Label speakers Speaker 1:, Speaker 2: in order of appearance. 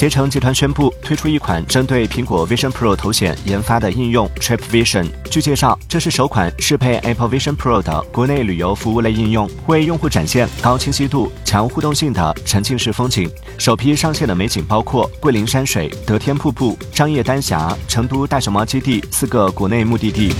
Speaker 1: 携程集团宣布推出一款针对苹果 vision pro 头显研发的应用 trip vision 据介绍这是首款适配 apple vision pro 的国内旅游服务类应用为用户展现高清晰度强互动性的沉浸式风景。首批上线的美景包括桂林山水德天瀑布张掖丹霞成都大熊猫基地四个国内目的地。